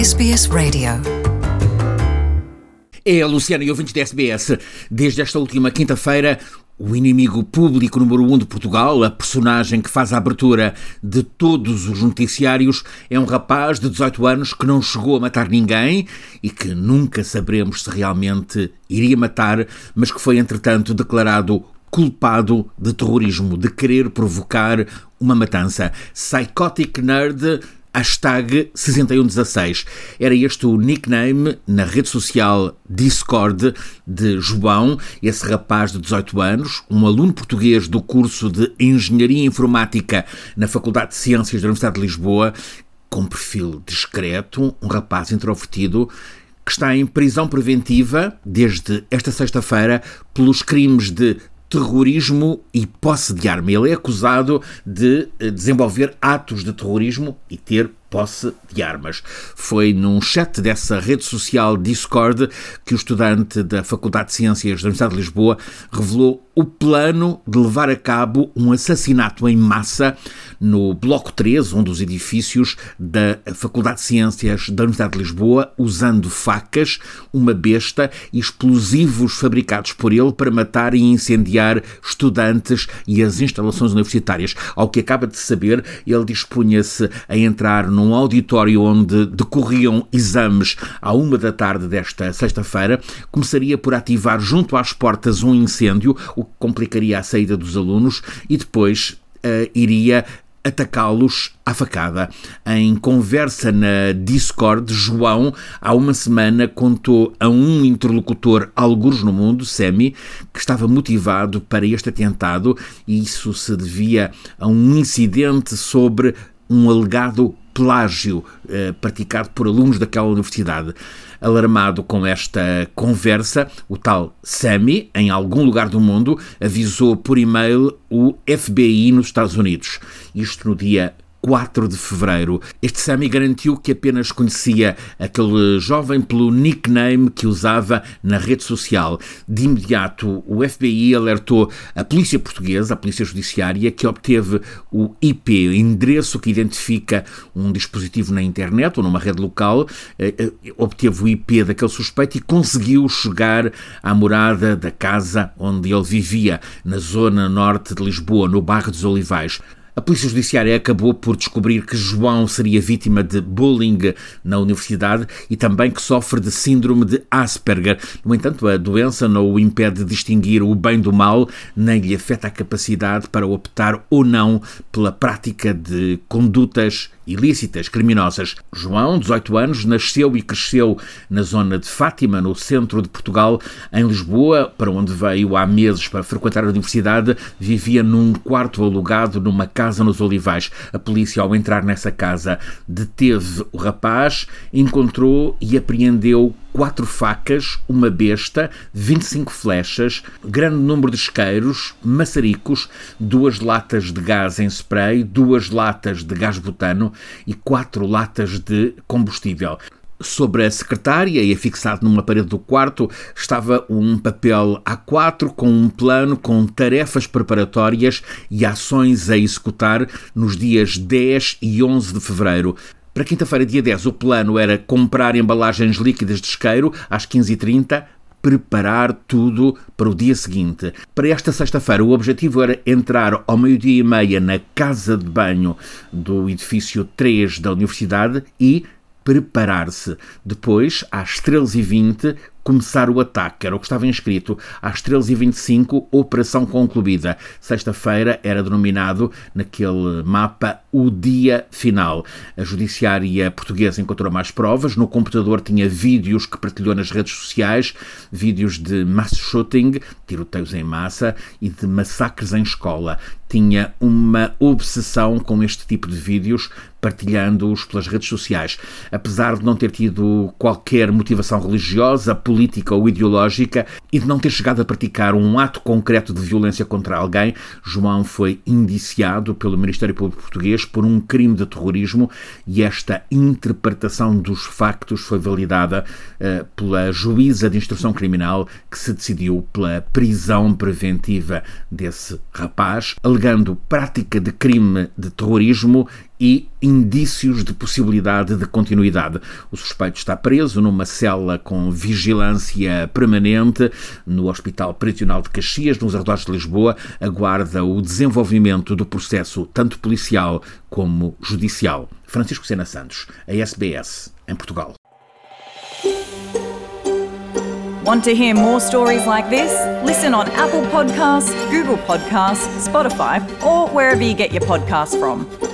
SBS Radio. É a Luciana e ouvintes da SBS. Desde esta última quinta-feira, o inimigo público número um de Portugal, a personagem que faz a abertura de todos os noticiários, é um rapaz de 18 anos que não chegou a matar ninguém e que nunca saberemos se realmente iria matar, mas que foi entretanto declarado culpado de terrorismo, de querer provocar uma matança. Psychotic Nerd hashtag 6116. Era este o nickname na rede social Discord de João, esse rapaz de 18 anos, um aluno português do curso de Engenharia Informática na Faculdade de Ciências da Universidade de Lisboa, com perfil discreto, um rapaz introvertido que está em prisão preventiva desde esta sexta-feira pelos crimes de terrorismo e posse de arma. Ele é acusado de eh, desenvolver atos de terrorismo e ter posse de armas. Foi num chat dessa rede social Discord que o estudante da Faculdade de Ciências da Universidade de Lisboa revelou o plano de levar a cabo um assassinato em massa no Bloco 3, um dos edifícios da Faculdade de Ciências da Universidade de Lisboa, usando facas, uma besta e explosivos fabricados por ele para matar e incendiar estudantes e as instalações universitárias. Ao que acaba de saber, ele dispunha-se a entrar num auditório onde decorriam exames à uma da tarde desta sexta-feira, começaria por ativar junto às portas um incêndio, o que complicaria a saída dos alunos, e depois uh, iria atacá-los à facada. Em conversa na Discord, João, há uma semana, contou a um interlocutor, alguns no mundo, Semi, que estava motivado para este atentado e isso se devia a um incidente sobre um alegado plágio eh, praticado por alunos daquela universidade. Alarmado com esta conversa, o tal Sami, em algum lugar do mundo, avisou por e-mail o FBI nos Estados Unidos. Isto no dia 4 de fevereiro. Este Sammy garantiu que apenas conhecia aquele jovem pelo nickname que usava na rede social. De imediato, o FBI alertou a polícia portuguesa, a polícia judiciária, que obteve o IP, o endereço que identifica um dispositivo na internet ou numa rede local, eh, eh, obteve o IP daquele suspeito e conseguiu chegar à morada da casa onde ele vivia, na zona norte de Lisboa, no bairro dos Olivais. A Polícia Judiciária acabou por descobrir que João seria vítima de bullying na universidade e também que sofre de síndrome de Asperger. No entanto, a doença não o impede de distinguir o bem do mal, nem lhe afeta a capacidade para optar ou não pela prática de condutas ilícitas, criminosas. João, 18 anos, nasceu e cresceu na zona de Fátima, no centro de Portugal, em Lisboa, para onde veio há meses para frequentar a universidade, vivia num quarto alugado numa casa nos Olivais. A polícia, ao entrar nessa casa, deteve o rapaz, encontrou e apreendeu quatro facas, uma besta, 25 flechas, grande número de isqueiros, maçaricos, duas latas de gás em spray, duas latas de gás butano e quatro latas de combustível. Sobre a secretária e afixado numa parede do quarto estava um papel A4 com um plano com tarefas preparatórias e ações a executar nos dias 10 e 11 de fevereiro. Para quinta-feira, dia 10, o plano era comprar embalagens líquidas de isqueiro às 15h30, preparar tudo para o dia seguinte. Para esta sexta-feira, o objetivo era entrar ao meio-dia e meia na casa de banho do edifício 3 da universidade e preparar-se. Depois, às 13h20, começar o ataque. Era o que estava inscrito. Às 13h25, operação concluída. Sexta-feira era denominado naquele mapa o dia final. A judiciária portuguesa encontrou mais provas. No computador tinha vídeos que partilhou nas redes sociais, vídeos de mass shooting, tiroteios em massa e de massacres em escola. Tinha uma obsessão com este tipo de vídeos, partilhando-os pelas redes sociais. Apesar de não ter tido qualquer motivação religiosa, política ou ideológica e de não ter chegado a praticar um ato concreto de violência contra alguém, João foi indiciado pelo Ministério Público Português por um crime de terrorismo e esta interpretação dos factos foi validada uh, pela juíza de instrução criminal que se decidiu pela prisão preventiva desse rapaz, alegando prática de crime de terrorismo e indícios de possibilidade de continuidade. O suspeito está preso numa cela com vigilância permanente no Hospital Prisional de Caxias, nos arredores de Lisboa, aguarda o desenvolvimento do processo tanto policial como judicial. Francisco Sena Santos, a SBS, em Portugal. Want to hear more stories like this? Listen on Apple Podcasts, Google Podcasts, Spotify, or wherever you get your podcasts from.